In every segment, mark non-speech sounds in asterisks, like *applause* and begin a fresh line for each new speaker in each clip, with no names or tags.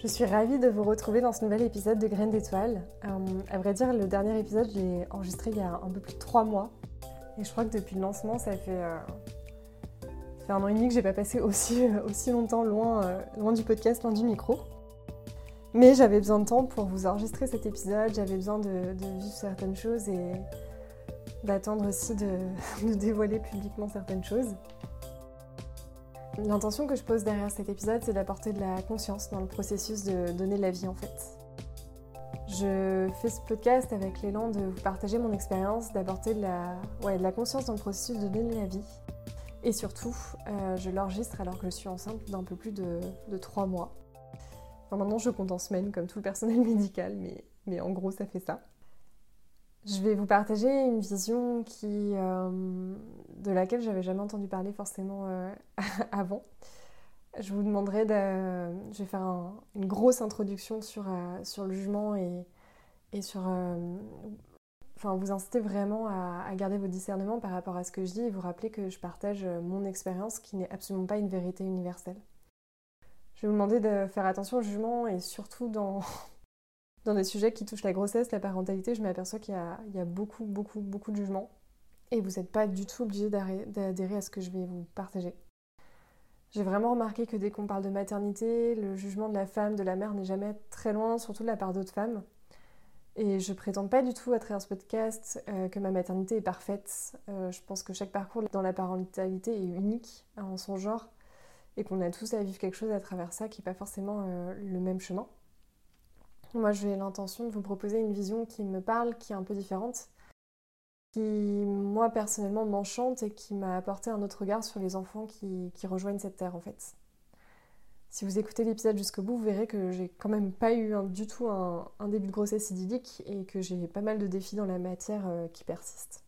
Je suis ravie de vous retrouver dans ce nouvel épisode de Graines d'étoiles. Euh, à vrai dire, le dernier épisode, je l'ai enregistré il y a un peu plus de trois mois. Et je crois que depuis le lancement, ça fait, euh, un an et demi que j'ai pas passé aussi, *laughs* aussi longtemps loin, euh, loin du podcast, loin du micro. Mais j'avais besoin de temps pour vous enregistrer cet épisode, j'avais besoin de, de vivre certaines choses et d'attendre aussi de, *laughs* de dévoiler publiquement certaines choses. L'intention que je pose derrière cet épisode, c'est d'apporter de la conscience dans le processus de donner la vie en fait. Je fais ce podcast avec l'élan de vous partager mon expérience, d'apporter de la, ouais, de la conscience dans le processus de donner la vie. Et surtout, euh, je l'enregistre alors que je suis enceinte d'un peu plus de, de 3 mois. Enfin, maintenant, je compte en semaines comme tout le personnel *laughs* médical, mais, mais en gros, ça fait ça. Je vais vous partager une vision qui, euh, de laquelle j'avais jamais entendu parler forcément euh, *laughs* avant. Je vous demanderai de... Je vais faire un- une grosse introduction sur, euh, sur le jugement et, et sur... enfin, vous inciter vraiment à, à garder vos discernements par rapport à ce que je dis et vous rappeler que je partage mon expérience qui n'est absolument pas une vérité universelle. Je vais vous demander de faire attention au jugement et surtout dans, dans des sujets qui touchent la grossesse, la parentalité, je m'aperçois qu'il y a, beaucoup, beaucoup, beaucoup de jugements. Et vous n'êtes pas du tout obligé d'adhérer à ce que je vais vous partager. J'ai vraiment remarqué que dès qu'on parle de maternité, le jugement de la femme, de la mère n'est jamais très loin, surtout de la part d'autres femmes. Et je prétends pas du tout à travers ce podcast euh, que ma maternité est parfaite. Euh, je pense que chaque parcours dans la parentalité est unique hein, en son genre et qu'on a tous à vivre quelque chose à travers ça qui n'est pas forcément euh, le même chemin. Moi, j'ai l'intention de vous proposer une vision qui me parle, qui est un peu différente, qui, moi, personnellement, m'enchante et qui m'a apporté un autre regard sur les enfants qui, rejoignent cette terre, en fait. Si vous écoutez l'épisode jusqu'au bout, vous verrez que j'ai quand même pas eu du tout un, un début de grossesse idyllique et que j'ai pas mal de défis dans la matière euh, qui persistent.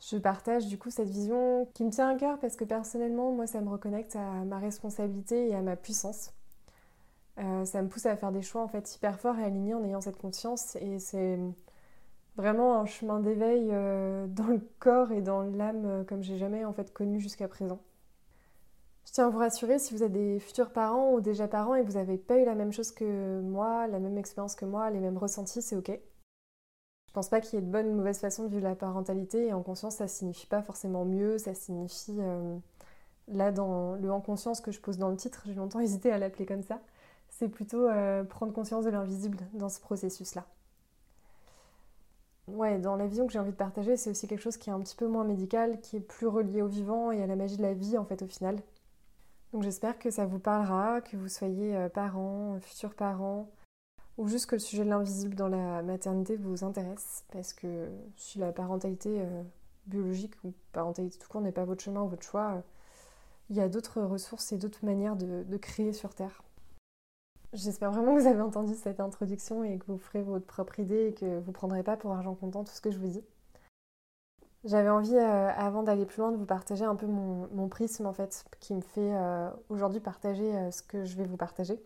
Je partage du coup cette vision qui me tient à cœur parce que personnellement, moi, ça me reconnecte à ma responsabilité et à ma puissance. Euh, ça me pousse à faire des choix en fait hyper forts et alignés en ayant cette conscience et c'est vraiment un chemin d'éveil euh, dans le corps et dans l'âme euh, comme j'ai jamais en fait connu jusqu'à présent. Je tiens à vous rassurer si vous êtes des futurs parents ou déjà parents et vous n'avez pas eu la même chose que moi, la même expérience que moi, les mêmes ressentis, c'est ok. Je pense pas qu'il y ait de bonne ou de mauvaise façon de vivre la parentalité et en conscience ça signifie pas forcément mieux, ça signifie là dans le en conscience que je pose dans le titre, j'ai longtemps *laughs* hésité à l'appeler comme ça c'est plutôt euh, prendre conscience de l'invisible dans ce processus-là. Ouais, dans la vision que j'ai envie de partager, c'est aussi quelque chose qui est un petit peu moins médical, qui est plus relié au vivant et à la magie de la vie en fait au final. Donc j'espère que ça vous parlera, que vous soyez euh, parents, futurs parents, ou juste que le sujet de l'invisible dans la maternité vous intéresse, parce que si la parentalité euh, biologique ou parentalité tout court n'est pas votre chemin ou votre choix, il y a d'autres ressources et d'autres manières de créer sur Terre. J'espère vraiment que vous avez entendu cette introduction et que vous ferez votre propre idée et que vous ne prendrez pas pour argent comptant tout ce que je vous dis. J'avais envie, euh, avant d'aller plus loin, de vous partager un peu mon, prisme en fait, qui me fait euh, aujourd'hui partager euh, ce que je vais vous partager.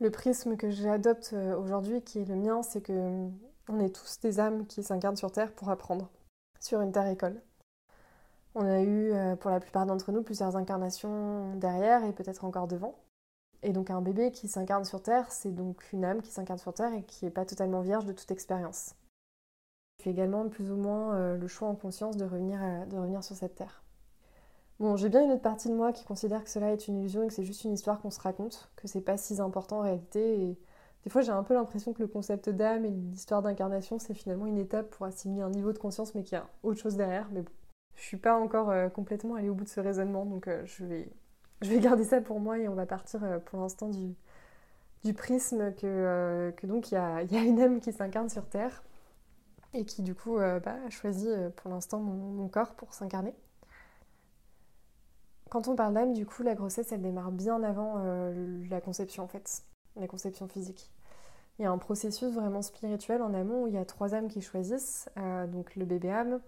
Le prisme que j'adopte aujourd'hui, qui est le mien, c'est que euh, on est tous des âmes qui s'incarnent sur Terre pour apprendre, sur une Terre-école. On a eu, pour la plupart d'entre nous, plusieurs incarnations derrière et peut-être encore devant. Et donc un bébé qui s'incarne sur Terre, c'est donc une âme qui s'incarne sur Terre et qui n'est pas totalement vierge de toute expérience. Il fait également plus ou moins euh, le choix en conscience de revenir, de revenir sur cette Terre. Bon, j'ai bien une autre partie de moi qui considère que cela est une illusion et que c'est juste une histoire qu'on se raconte, que c'est pas si important en réalité. Et des fois, j'ai un peu l'impression que le concept d'âme et l'histoire d'incarnation, c'est finalement une étape pour assimiler un niveau de conscience, mais qu'il y a autre chose derrière. Mais bon, je suis pas encore euh, complètement allée au bout de ce raisonnement, donc euh, je vais je vais garder ça pour moi et on va partir euh, pour l'instant du, prisme que, euh, donc il y a, une âme qui s'incarne sur Terre et qui du coup euh, bah, a choisi pour l'instant mon, corps pour s'incarner. Quand on parle d'âme, du coup, la grossesse, elle démarre bien avant la conception en fait, la conception physique. Il y a un processus vraiment spirituel en amont où il y a trois âmes qui choisissent, donc le bébé âme,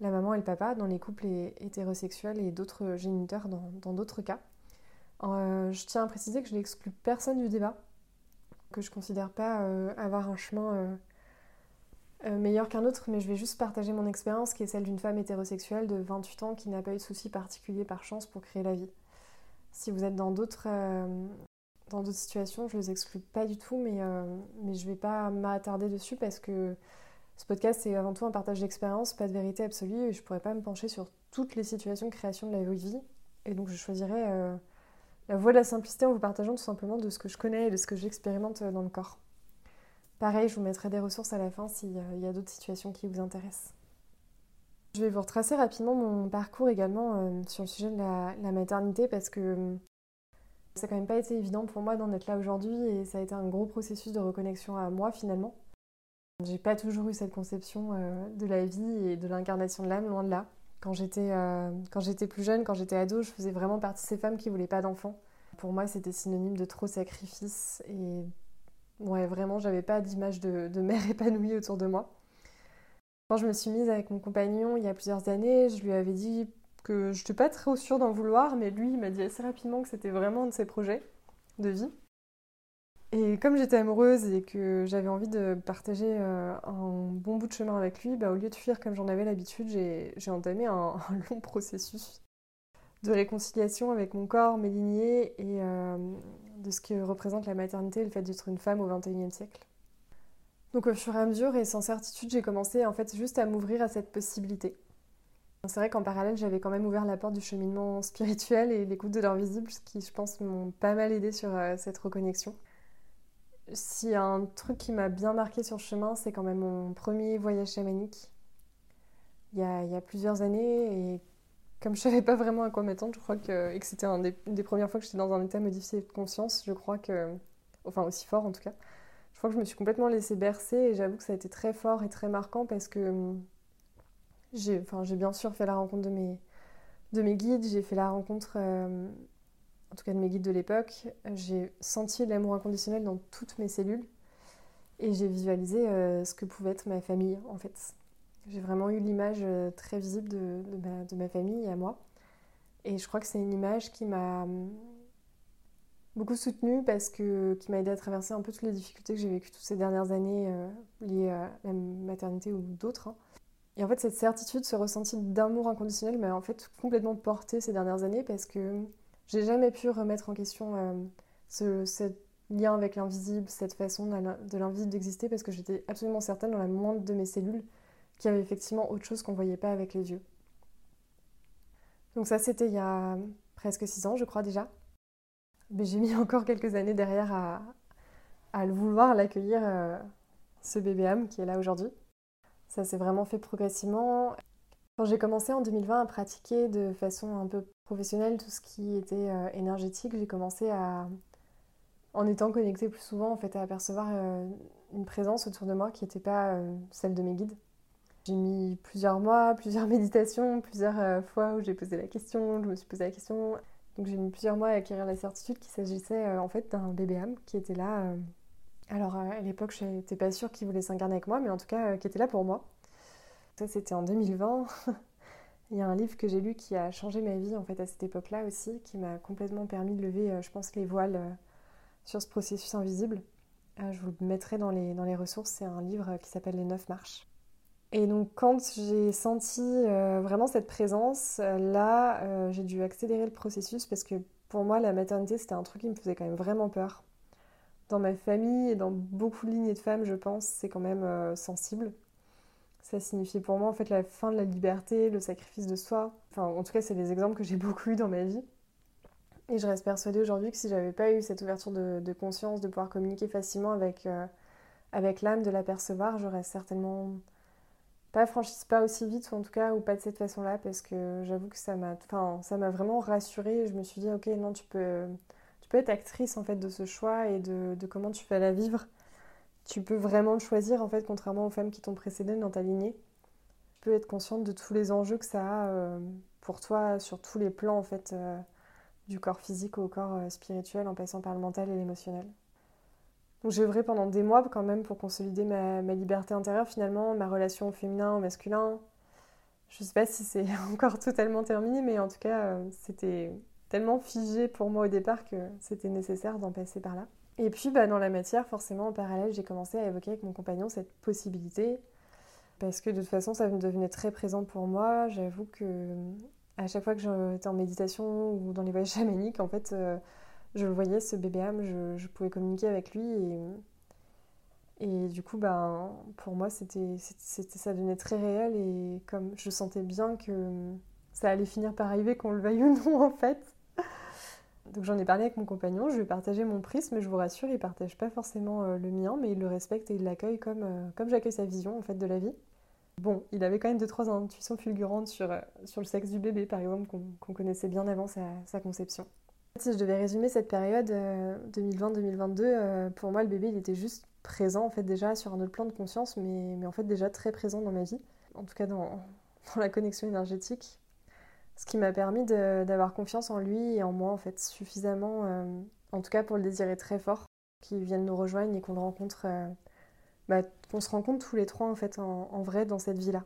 la maman et le papa dans les couples hétérosexuels et d'autres géniteurs dans d'autres cas. Euh, je tiens à préciser que je n'exclus personne du débat, que je ne considère pas euh, avoir un chemin meilleur qu'un autre, mais je vais juste partager mon expérience qui est celle d'une femme hétérosexuelle de 28 ans qui n'a pas eu de soucis particuliers par chance pour créer la vie. Si vous êtes dans d'autres situations, je les exclue pas du tout, mais, euh, mais je vais pas m'attarder dessus parce que ce podcast c'est avant tout un partage d'expérience, pas de vérité absolue, et je pourrais pas me pencher sur toutes les situations de création de la vie. Et donc je choisirais euh, la voie de la simplicité en vous partageant tout simplement de ce que je connais et de ce que j'expérimente dans le corps. Pareil, je vous mettrai des ressources à la fin s'il y a d'autres situations qui vous intéressent. Je vais vous retracer rapidement mon parcours également euh, sur le sujet de la, la maternité parce que ça n'a quand même pas été évident pour moi d'en être là aujourd'hui et ça a été un gros processus de reconnexion à moi finalement. J'ai pas toujours eu cette conception euh, de la vie et de l'incarnation de l'âme, loin de là. Quand j'étais euh, plus jeune, quand j'étais ado, je faisais vraiment partie de ces femmes qui voulaient pas d'enfants. Pour moi, c'était synonyme de trop sacrifice et ouais, vraiment, j'avais pas d'image de, de mère *laughs* épanouie autour de moi. Quand je me suis mise avec mon compagnon il y a plusieurs années, je lui avais dit que je n'étais pas très sûre d'en vouloir, mais lui, il m'a dit assez rapidement que c'était vraiment un de ses projets de vie. Et comme j'étais amoureuse et que j'avais envie de partager euh, un bon bout de chemin avec lui, bah, au lieu de fuir comme j'en avais l'habitude, j'ai entamé *laughs* un, long processus de réconciliation avec mon corps, mes lignées et euh, de ce que représente la maternité et le fait d'être une femme au XXIe siècle. Donc au fur et à mesure et sans certitude, j'ai commencé en fait juste à m'ouvrir à cette possibilité. C'est vrai qu'en parallèle, j'avais quand même ouvert la porte du cheminement spirituel et l'écoute de l'invisible, ce qui, je pense, m'ont pas mal aidé sur euh, cette reconnexion. A un truc qui m'a bien marqué sur le chemin, c'est quand même mon premier voyage chamanique, il y a, plusieurs années, et comme je savais pas vraiment à quoi m'attendre, je crois que, et que c'était une des premières fois que j'étais dans un état modifié de conscience, je crois que, enfin aussi fort en tout cas, je crois que je me suis complètement laissée bercer, et j'avoue que ça a été très fort et très marquant parce que j'ai enfin, bien sûr fait la rencontre de mes, de mes guides, j'ai fait la rencontre, euh, en tout cas de mes guides de l'époque, j'ai senti l'amour inconditionnel dans toutes mes cellules et j'ai visualisé euh, ce que pouvait être ma famille en fait. J'ai vraiment eu l'image euh, très visible de, ma, famille et à moi. Et je crois que c'est une image qui m'a beaucoup soutenue parce que qui m'a aidé à traverser un peu toutes les difficultés que j'ai vécues toutes ces dernières années liées à la maternité ou d'autres. Hein. Et en fait, cette certitude, ce ressenti d'amour inconditionnel m'a en fait complètement porté ces dernières années parce que j'ai jamais pu remettre en question euh, ce, lien avec l'invisible, cette façon de l'invisible d'exister parce que j'étais absolument certaine dans la moindre de mes cellules qu'il y avait effectivement autre chose qu'on ne voyait pas avec les yeux. Donc ça, c'était il y a presque six ans, je crois déjà. Mais j'ai mis encore quelques années derrière à, le vouloir, l'accueillir, euh, ce bébé âme qui est là aujourd'hui. Ça s'est vraiment fait progressivement. Quand j'ai commencé en 2020 à pratiquer de façon un peu tout ce qui était euh, énergétique, j'ai commencé à, en étant connectée plus souvent, en fait, à apercevoir euh, une présence autour de moi qui n'était pas euh, celle de mes guides. J'ai mis plusieurs mois, *laughs* plusieurs méditations, plusieurs fois où j'ai posé la question, je me suis posé la question. Donc j'ai mis plusieurs mois à acquérir la certitude qu'il s'agissait en fait d'un bébé âme qui était là alors à l'époque, je n'étais pas sûre qu'il voulait s'incarner avec moi, mais en tout cas, qui était là pour moi. Ça, c'était en 2020. *laughs* Il y a un livre que j'ai lu qui a changé ma vie en fait à cette époque-là aussi, qui m'a complètement permis de lever, euh, je pense, les voiles sur ce processus invisible. je vous le mettrai dans les, dans les ressources, c'est un livre qui s'appelle Les Neuf Marches. Et donc quand j'ai senti vraiment cette présence, là, j'ai dû accélérer le processus parce que pour moi, la maternité, c'était un truc qui me faisait quand même vraiment peur dans ma famille et dans beaucoup de lignées de femmes, je pense, c'est quand même euh, sensible. Ça signifiait pour moi en fait la fin de la liberté, le sacrifice de soi. Enfin, en tout cas, c'est des exemples que j'ai *laughs* beaucoup eu dans ma vie. Et je reste persuadée aujourd'hui que si j'avais pas eu cette ouverture de, conscience, de pouvoir communiquer facilement avec, euh, avec l'âme, de l'apercevoir, j'aurais certainement pas franchi pas aussi vite, ou en tout cas, ou pas de cette façon-là, parce que j'avoue que ça m'a enfin, m'a vraiment rassurée. Je me suis dit, ok, non, tu peux tu peux être actrice en fait de ce choix et de, comment tu vas la vivre. Tu peux vraiment choisir en fait, contrairement aux femmes qui t'ont précédé dans ta lignée. Tu peux être consciente de tous les enjeux que ça a euh, pour toi sur tous les plans en fait, euh, du corps physique au corps euh, spirituel en passant par le mental et l'émotionnel. Donc j'ai œuvré pendant des mois quand même pour consolider ma, liberté intérieure finalement, ma relation au féminin, au masculin. Je sais pas si c'est *laughs* encore totalement terminé, mais en tout cas, c'était tellement figé pour moi au départ que c'était nécessaire d'en passer par là. Et puis bah, dans la matière, forcément en parallèle, j'ai commencé à évoquer avec mon compagnon cette possibilité parce que de toute façon, ça devenait très présent pour moi. J'avoue que à chaque fois que j'étais en méditation ou dans les voyages *laughs* chamaniques, en fait, euh, je le voyais, ce bébé âme, je, pouvais communiquer avec lui. Et, et du coup, ben, pour moi, c'était, ça devenait très réel. Et comme je sentais bien que ça allait finir par arriver, qu'on le veuille ou non, en fait. Donc j'en ai parlé avec mon compagnon, je lui ai partagé mon prisme, je vous rassure, il partage pas forcément euh, le mien, mais il le respecte et il l'accueille comme, euh, comme j'accueille sa vision en fait de la vie. Bon, il avait quand même deux trois intuitions fulgurantes sur, euh, sur le sexe du bébé, par exemple, qu'on connaissait bien avant sa, conception. Si je devais résumer cette période 2020-2022, euh, euh, pour moi, le bébé, il était juste présent, en fait, déjà sur un autre plan de conscience, mais, mais en fait, déjà très présent dans ma vie, en tout cas dans, *laughs* dans la connexion énergétique. Ce qui m'a permis d'avoir confiance en lui et en moi, en fait, suffisamment, en tout cas pour le désirer très fort, qu'il vienne nous rejoindre et qu'on le rencontre bah, qu'on se rencontre tous les trois en fait en, vrai dans cette vie-là.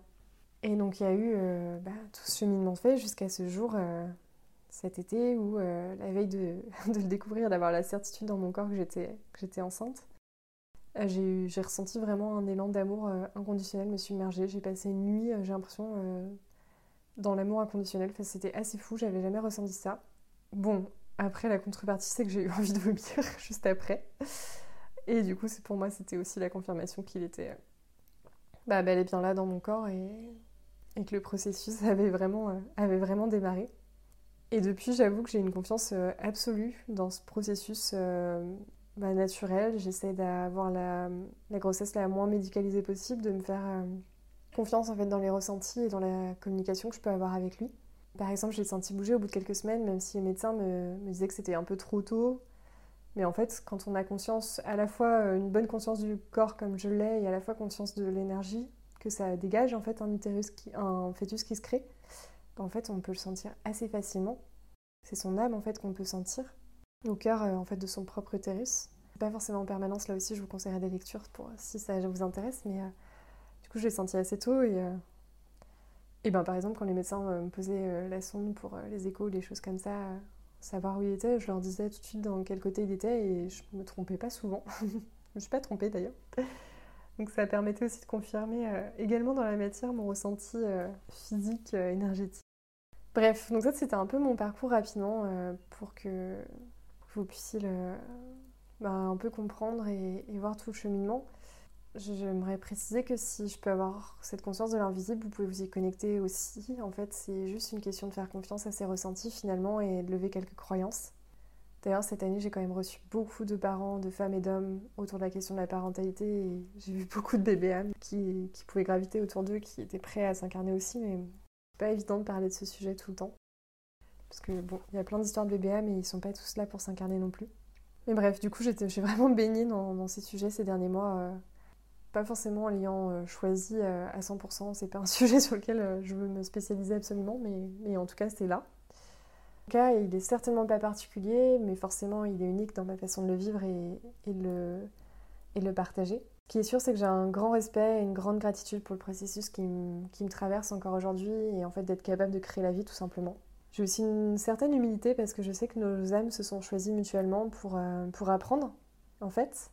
Et donc il y a eu euh, bah, tout ce cheminement fait jusqu'à ce jour, euh, cet été, où euh, la veille de, *laughs* de le découvrir, d'avoir la certitude dans mon corps que j'étais enceinte, j'ai ressenti vraiment un élan d'amour inconditionnel me submerger. J'ai passé une nuit, j'ai l'impression, dans l'amour inconditionnel. Enfin, C'était assez fou, j'avais jamais ressenti ça. Bon, après la contrepartie, c'est que j'ai eu envie de vomir *laughs* juste après. Et du coup, pour moi, c'était aussi la confirmation qu'il était euh, bah, bel et bien là dans mon corps et, que le processus *laughs* avait vraiment, euh, avait vraiment démarré. Et depuis, j'avoue que j'ai une confiance euh, absolue dans ce processus bah, naturel. J'essaie d'avoir la, la, grossesse la moins médicalisée possible, de me faire confiance en fait dans les ressentis et dans la communication que je peux avoir avec lui. Par exemple, j'ai senti bouger au bout de quelques semaines, même si les médecins me, me disaient que c'était un peu trop tôt, mais en fait, quand on a conscience, à la fois euh, une bonne conscience du corps comme je l'ai, et à la fois conscience de l'énergie que ça dégage, en fait, un utérus, qui, un fœtus qui se crée, en fait, on peut le sentir assez facilement. C'est son âme, en fait, qu'on peut sentir au cœur, euh, en fait, de son propre utérus. Pas forcément en permanence, là aussi, je vous conseillerais des lectures pour si ça vous intéresse, mais euh, coup, je l'ai senti assez tôt et. et ben, par exemple, quand les médecins me posaient la sonde pour les échos, les choses comme ça, savoir où il était, je leur disais tout de suite dans quel côté il était et je me trompais pas souvent. *laughs* je me suis pas trompée d'ailleurs. Donc ça permettait aussi de confirmer euh, également dans la matière mon ressenti euh, physique, euh, énergétique. Bref, donc ça c'était un peu mon parcours rapidement pour que vous puissiez bah, un peu comprendre et, voir tout le cheminement. J'aimerais préciser que si je peux avoir cette conscience de l'invisible, vous pouvez vous y connecter aussi. En fait, c'est juste une question de faire confiance à ses ressentis finalement et de lever quelques croyances. D'ailleurs, cette année, j'ai quand même reçu beaucoup de parents, de femmes et d'hommes autour de la question de la parentalité j'ai vu *laughs* beaucoup de bébés âmes qui, pouvaient graviter autour d'eux, qui étaient prêts à s'incarner aussi, mais c'est pas évident de parler de ce sujet tout le temps. Parce que bon, il y a plein d'histoires de bébés âmes et ils sont pas tous là pour s'incarner non plus. Mais bref, du coup, j'ai vraiment baignée dans, dans, ces sujets ces derniers mois. Euh, pas forcément en l'ayant euh, choisi euh, à 100%, c'est pas un *laughs* sujet sur lequel euh, je veux me spécialiser absolument, mais, en tout cas c'est là. En tout cas, il est certainement pas particulier, mais forcément il est unique dans ma façon de le vivre et, et, le, partager. Ce qui est sûr, c'est que j'ai un grand respect et une grande gratitude pour le processus qui, qui me traverse encore aujourd'hui et en fait d'être capable de créer la vie tout simplement. J'ai aussi une certaine humilité parce que je sais que nos âmes se sont choisies mutuellement pour, pour apprendre, en fait,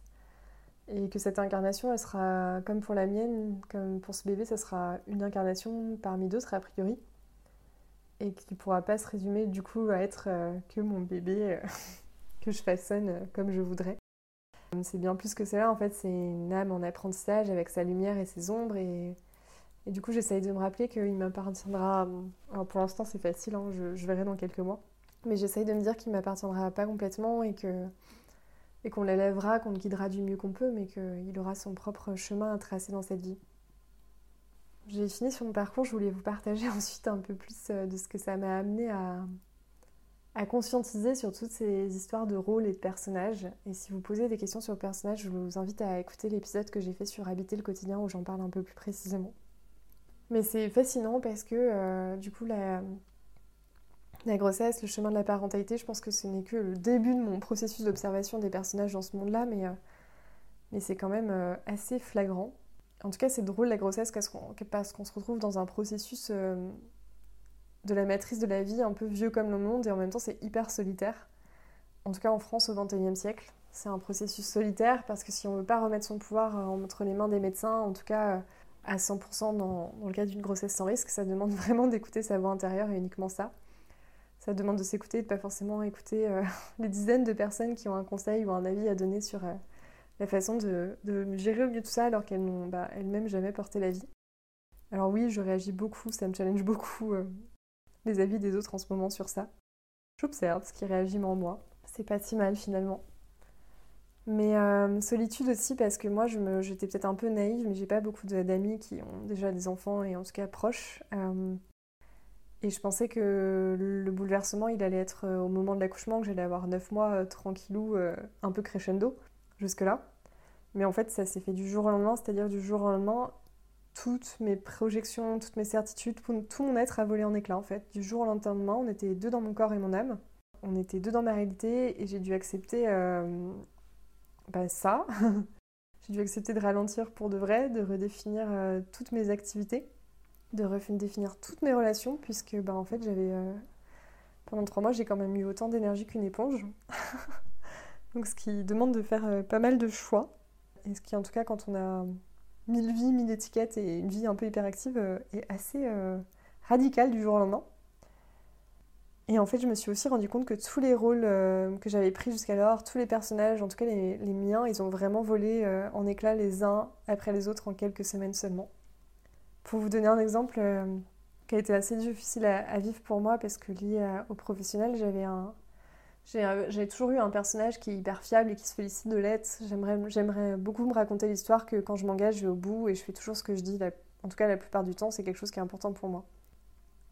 et que cette incarnation, elle sera, comme pour la mienne, comme pour ce bébé, ça sera une incarnation parmi d'autres a priori, et qui ne pourra pas se résumer du coup à être euh, que mon bébé euh, *laughs* que je façonne euh, comme je voudrais. C'est bien plus que cela, en fait, c'est une âme en apprentissage avec sa lumière et ses ombres, et, et du coup j'essaye de me rappeler qu'il m'appartiendra, alors pour l'instant c'est facile, hein, je, je verrai dans quelques mois, mais j'essaye de me dire qu'il m'appartiendra pas complètement et que et qu'on l'élèvera, qu'on le guidera du mieux qu'on peut, mais qu'il aura son propre chemin à tracer dans cette vie. J'ai fini sur mon parcours, je voulais vous partager *laughs* ensuite un peu plus euh, de ce que ça m'a amené à, à conscientiser sur toutes ces histoires de rôles et de personnages. Et si vous posez des questions sur le personnage, je vous invite à écouter l'épisode que j'ai fait sur Habiter le quotidien où j'en parle un peu plus précisément. Mais c'est fascinant parce que euh, du coup la, la grossesse, le chemin de la parentalité, je pense que ce n'est que le début de mon processus d'observation des personnages dans ce monde-là, mais, euh, mais c'est quand même assez flagrant. En tout cas, c'est drôle la grossesse parce qu'on se retrouve dans un processus de la matrice de la vie un peu vieux comme le monde et en même temps c'est hyper solitaire. En tout cas en France au XXIe siècle. C'est un processus solitaire parce que si on ne veut pas remettre son pouvoir entre les mains des médecins, en tout cas à 100% dans, dans le cas d'une grossesse sans risque, ça demande *laughs* vraiment d'écouter sa voix intérieure et uniquement ça. Ça demande de s'écouter et de pas forcément écouter euh, *laughs* les dizaines de personnes qui ont un conseil ou un avis à donner sur euh, la façon de, gérer au mieux tout ça alors qu'elles n'ont bah, elles-mêmes jamais porté la vie. Alors oui, je réagis beaucoup, ça me challenge beaucoup euh, les avis des autres en ce moment sur ça. J'observe ce qui réagit en moi. C'est pas si mal finalement. Mais solitude aussi parce que moi j'étais peut-être un peu naïve, mais j'ai pas beaucoup d'amis qui ont déjà des enfants et en tout cas proches. Et je pensais que le bouleversement il allait être euh, au moment de l'accouchement, que j'allais avoir 9 mois tranquillou, un peu crescendo jusque-là. Mais en fait ça s'est fait du jour au lendemain, c'est-à-dire du jour au lendemain, toutes mes projections, toutes mes certitudes, tout mon être a volé en éclats en fait. Du jour au lendemain, on était deux dans mon corps et mon âme. On était deux dans ma réalité et j'ai dû accepter bah, ça. *laughs* j'ai dû accepter de ralentir pour de vrai, de redéfinir euh, toutes mes activités, de redéfinir toutes mes relations, puisque bah, en fait j'avais... Euh, pendant trois mois j'ai quand même eu autant d'énergie qu'une éponge. *laughs* Donc ce qui demande de faire euh, pas mal de choix. Et ce qui en tout cas quand on a mille vies, mille étiquettes et une vie un peu hyperactive est assez radical du jour au lendemain. Et en fait, je me suis aussi rendu compte que tous les rôles euh, que j'avais pris jusqu'alors, tous les personnages, en tout cas les, miens, ils ont vraiment volé euh, en éclats les uns après les autres en quelques semaines seulement. Pour vous donner un exemple euh, qui a été assez difficile à, vivre pour moi parce que lié au professionnel, j'avais un, j'ai toujours eu un personnage qui est hyper fiable et qui se félicite de l'être. J'aimerais beaucoup me raconter l'histoire que quand je m'engage, je vais au bout et je fais toujours ce que je dis. en tout cas, la plupart du temps, c'est quelque chose qui est important pour moi.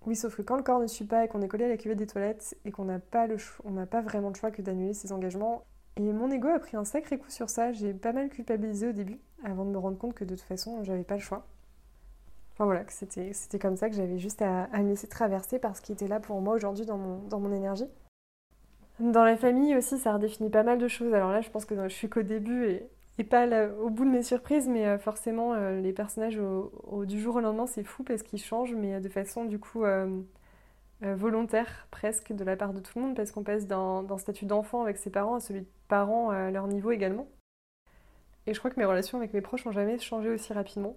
Oui, sauf que quand le corps ne suit pas et qu'on est collé à la cuvette des toilettes et qu'on n'a pas, le on pas vraiment le choix que d'annuler ses engagements. Et mon ego a pris un sacré coup sur ça. J'ai pas mal culpabilisé au début, avant de me rendre compte que de toute façon, j'avais pas le choix. Enfin voilà, c'était, comme ça que j'avais juste à, me laisser traverser parce qu'il était là pour moi aujourd'hui dans mon, dans mon énergie. Dans la famille aussi, ça redéfinit pas mal de choses. Alors là, je pense que je suis qu'au début et pas au bout de mes surprises, mais euh, forcément, euh, les personnages du jour au lendemain, c'est fou parce qu'ils changent, mais de façon du coup euh, volontaire presque de la part de tout le monde, parce qu'on passe d'un statut d'enfant avec ses parents à celui de parents à leur niveau également. Et je crois que mes relations avec mes proches n'ont jamais changé aussi rapidement.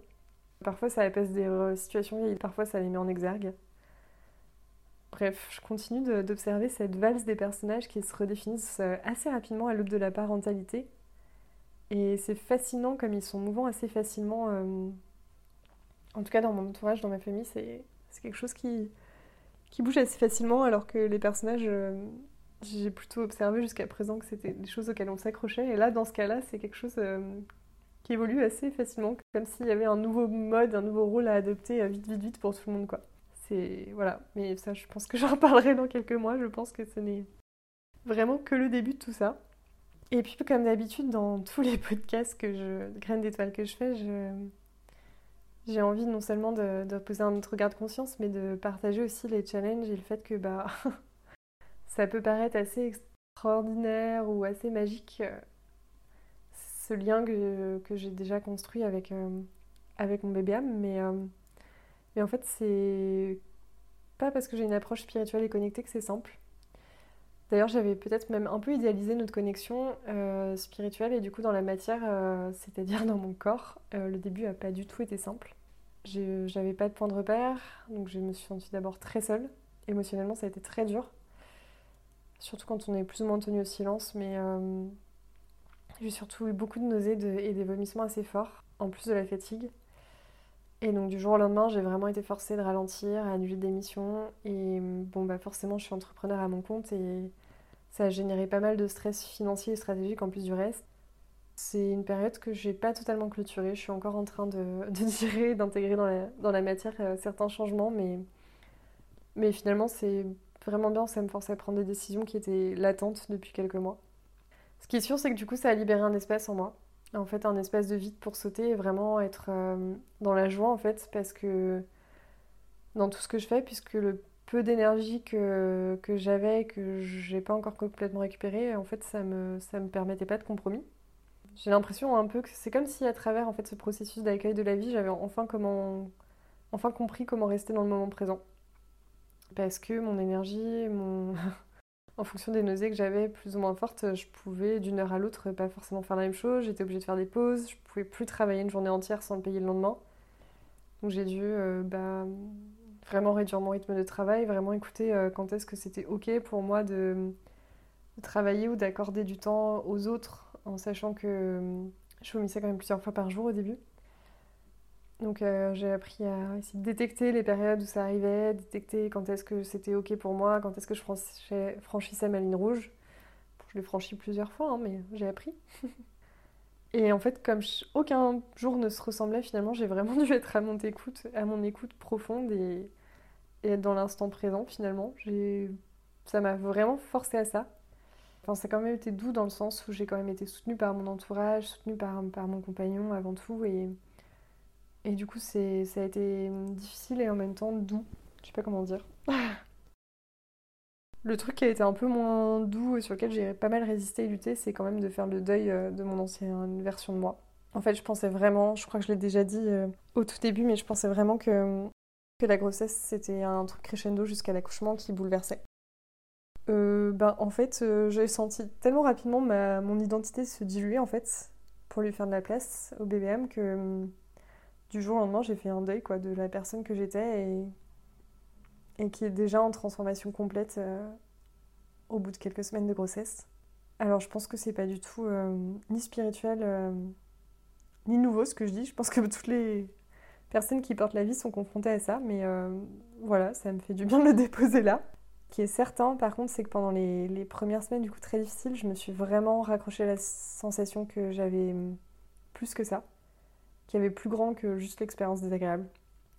Parfois, ça apaise des situations et parfois, ça les met en exergue. Bref, je continue d'observer cette valse des personnages qui se redéfinissent assez rapidement à l'aube de la parentalité et c'est fascinant comme ils sont mouvants assez facilement. Euh, en tout cas, dans mon entourage, dans ma famille, c'est quelque chose qui, qui bouge assez facilement, alors que les personnages, euh, j'ai plutôt observé jusqu'à présent que c'était des choses auxquelles on s'accrochait. Et là, dans ce cas-là, c'est quelque chose euh, évolue assez facilement, comme s'il y avait un nouveau mode, un nouveau rôle à adopter vite, vite, vite pour tout le monde, quoi. C'est. Voilà. Mais ça, je pense que j'en reparlerai dans quelques mois. Je pense que ce n'est vraiment que le début de tout ça. Et puis, comme d'habitude, dans *laughs* tous les podcasts que je, graines d'étoiles que je fais, j'ai envie non seulement de, de, poser un autre regard de conscience, mais de partager aussi les challenges et le fait que bah, *laughs* ça peut paraître assez extraordinaire ou assez magique, euh, ce lien que, j'ai déjà construit avec, euh, avec mon bébé âme. Mais, euh, mais en fait, c'est pas parce que j'ai une approche spirituelle et connectée que c'est simple. D'ailleurs, j'avais peut-être même un peu idéalisé notre connexion euh, spirituelle et du coup dans la matière, c'est-à-dire dans mon corps. Le début n'a pas du tout été simple. J'avais pas de point de repère, donc je me suis sentie d'abord très seule. Émotionnellement, ça a été très dur. Surtout quand on est plus ou moins tenu au silence, mais j'ai surtout eu beaucoup de nausées et des vomissements assez forts, en plus de la fatigue. Et donc du jour au lendemain, j'ai vraiment été forcée de ralentir, à annuler des missions. Et bon, bah forcément, je suis entrepreneur à mon compte et ça a généré pas mal de stress financier et stratégique en plus du reste. C'est une période que j'ai pas totalement clôturée. Je suis encore en train de, *laughs* de tirer, d'intégrer dans la, matière euh, certains changements, mais, mais finalement, c'est vraiment bien. Ça me force à prendre des décisions qui étaient latentes depuis quelques mois. Ce qui est sûr, c'est que du coup, ça a libéré un espace en moi en fait un espace de vide pour sauter et vraiment être euh, dans la joie en fait parce que dans tout ce que je fais puisque le peu d'énergie que, que j'avais que j'ai pas encore complètement récupéré en fait ça me me permettait pas de compromis j'ai l'impression un peu que c'est comme si à travers en fait ce processus d'accueil de la vie, j'avais enfin comment enfin compris comment rester dans le moment présent. Parce que mon énergie, mon *laughs* en fonction des nausées que j'avais plus ou moins fortes, je pouvais d'une heure à l'autre pas forcément faire la même chose, j'étais obligée de faire des pauses, je pouvais plus travailler une journée entière sans le payer le lendemain. Donc j'ai dû euh, bah, vraiment réduire mon rythme de travail, vraiment écouter euh, quand est-ce que c'était ok pour moi de travailler ou d'accorder du temps aux autres en sachant que euh, je vomissais quand même plusieurs fois par jour au début. Donc euh, j'ai appris à essayer de détecter les périodes où ça arrivait, détecter quand est-ce que c'était ok pour moi, quand est-ce que je franchissais, ma ligne rouge. Je l'ai franchi plusieurs fois, hein, mais j'ai appris. *laughs* Et en fait, comme aucun jour ne se ressemblait, finalement, j'ai vraiment *laughs* dû être à mon écoute, à mon écoute profonde et, et être dans l'instant présent. Finalement, ça m'a vraiment forcé à ça. Enfin, ça a quand même été doux dans le sens où j'ai quand même été soutenue par mon entourage, soutenue par, par mon compagnon avant tout. Et, et du coup, ça a été difficile et en même temps doux. Je sais pas comment dire. *laughs* le truc qui a été un peu moins doux et sur lequel j'ai pas mal résisté et lutté, c'est quand même de faire le deuil euh, de mon ancienne version de moi. En fait, je pensais vraiment, je crois que je l'ai déjà dit euh, au tout début, mais je pensais vraiment que, que la grossesse, c'était un truc crescendo jusqu'à l'accouchement qui bouleversait. Euh, ben, en fait, j'ai senti tellement rapidement ma, mon identité se diluer en fait pour lui faire de la place au BBM que hum, du jour au lendemain, j'ai fait un deuil quoi, de la personne que j'étais et, qui est déjà en transformation complète euh, au bout de quelques semaines de grossesse. Alors, je pense que c'est pas du tout ni spirituel ni nouveau ce que je dis. Je pense que toutes les personnes qui portent la vie sont confrontées à ça, mais voilà, ça me fait du bien de le *laughs* déposer là qui est certain, par contre, c'est que pendant les, premières semaines, du coup, très difficiles, je me suis vraiment raccroché à la sensation que j'avais plus que ça, qui avait plus grand que juste l'expérience désagréable.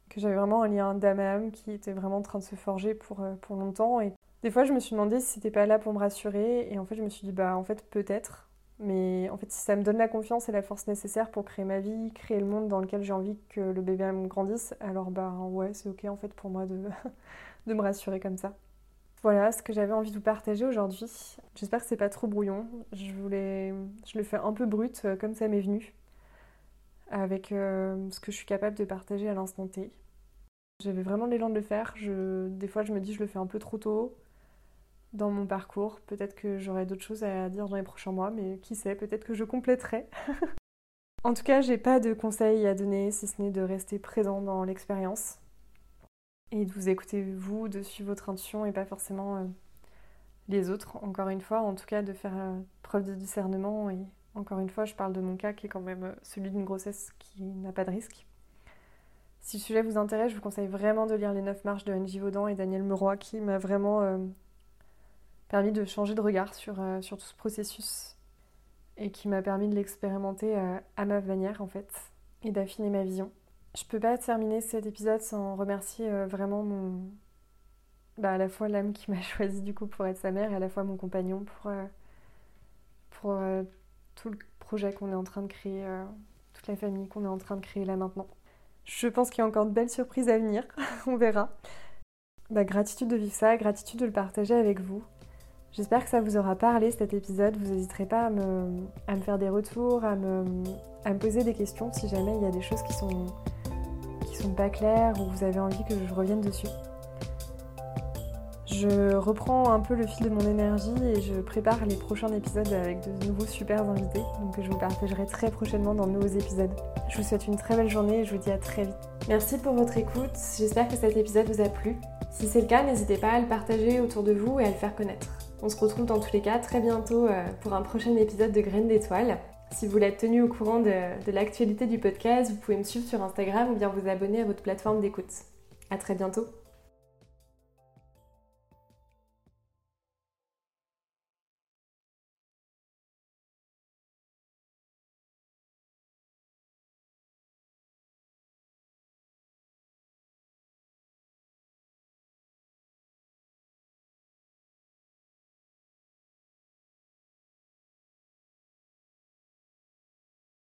Que j'avais vraiment un lien d'âme à âme qui était vraiment en train de se forger pour, euh, pour longtemps. Et des fois, je me suis demandé si c'était pas là pour me rassurer. Et en fait, je me suis dit, bah, en fait, peut-être. Mais en fait, si ça me donne la confiance et la force nécessaire pour créer ma vie, créer le monde dans lequel j'ai envie que le bébé me grandisse, alors bah ouais, c'est ok en fait pour moi de, *laughs* de me rassurer comme ça. Voilà ce que j'avais envie de vous partager aujourd'hui. J'espère que c'est pas trop brouillon. Je voulais, je le fais un peu brut euh, comme ça m'est venu, avec euh, ce que je suis capable de partager à l'instant T. J'avais vraiment l'élan de le faire. Des fois, je me dis je le fais un peu trop tôt dans mon parcours. Peut-être que j'aurai d'autres choses à dire dans les prochains mois, mais qui sait, peut-être que je compléterai. *laughs* en tout cas, j'ai pas de conseils à donner si ce n'est de rester présent dans l'expérience et de vous écouter vous, de suivre votre intuition et pas forcément euh, les autres. Encore une fois, en tout cas, de faire euh, preuve de discernement. Et encore une fois, je parle de mon cas qui est quand même euh, celui d'une grossesse qui n'a pas de risque. Si le sujet vous intéresse, je vous conseille vraiment de lire Les 9 marches de Angie Vaudan et Daniel Meroy qui m'a vraiment permis de changer de regard sur, sur tout ce processus et qui m'a permis de l'expérimenter à ma manière en fait et d'affiner ma vision. Je peux pas terminer cet épisode sans remercier euh, vraiment mon. Bah, à la fois l'âme qui m'a *laughs* choisi du coup pour être sa mère et à la fois mon compagnon pour, euh, pour euh, tout le projet qu'on est en train de créer, toute la famille qu'on est en train de créer là maintenant. Je pense qu'il y a encore de belles surprises à venir, *laughs* on verra. Bah, gratitude de vivre ça, gratitude de le partager avec vous. J'espère que ça vous aura parlé cet épisode. Vous n'hésiterez pas à me, faire des retours, à me, à poser des questions si jamais il y a des choses qui sont pas claires ou vous avez envie que je revienne dessus. Je reprends un peu le fil de mon énergie et je prépare les prochains épisodes avec de nouveaux super invités, donc je vous partagerai très prochainement dans de nouveaux épisodes. Je vous souhaite une très belle journée et je vous dis à très vite. Merci pour votre écoute, j'espère que cet épisode vous a plu. Si c'est le cas, n'hésitez pas à le partager autour de vous et à le faire connaître. On se retrouve dans tous les cas très bientôt euh, pour un prochain épisode de Graines d'étoiles. Si vous voulez être tenu au courant de, l'actualité du podcast, vous pouvez me suivre sur Instagram ou bien vous abonner à votre plateforme d'écoute. À très bientôt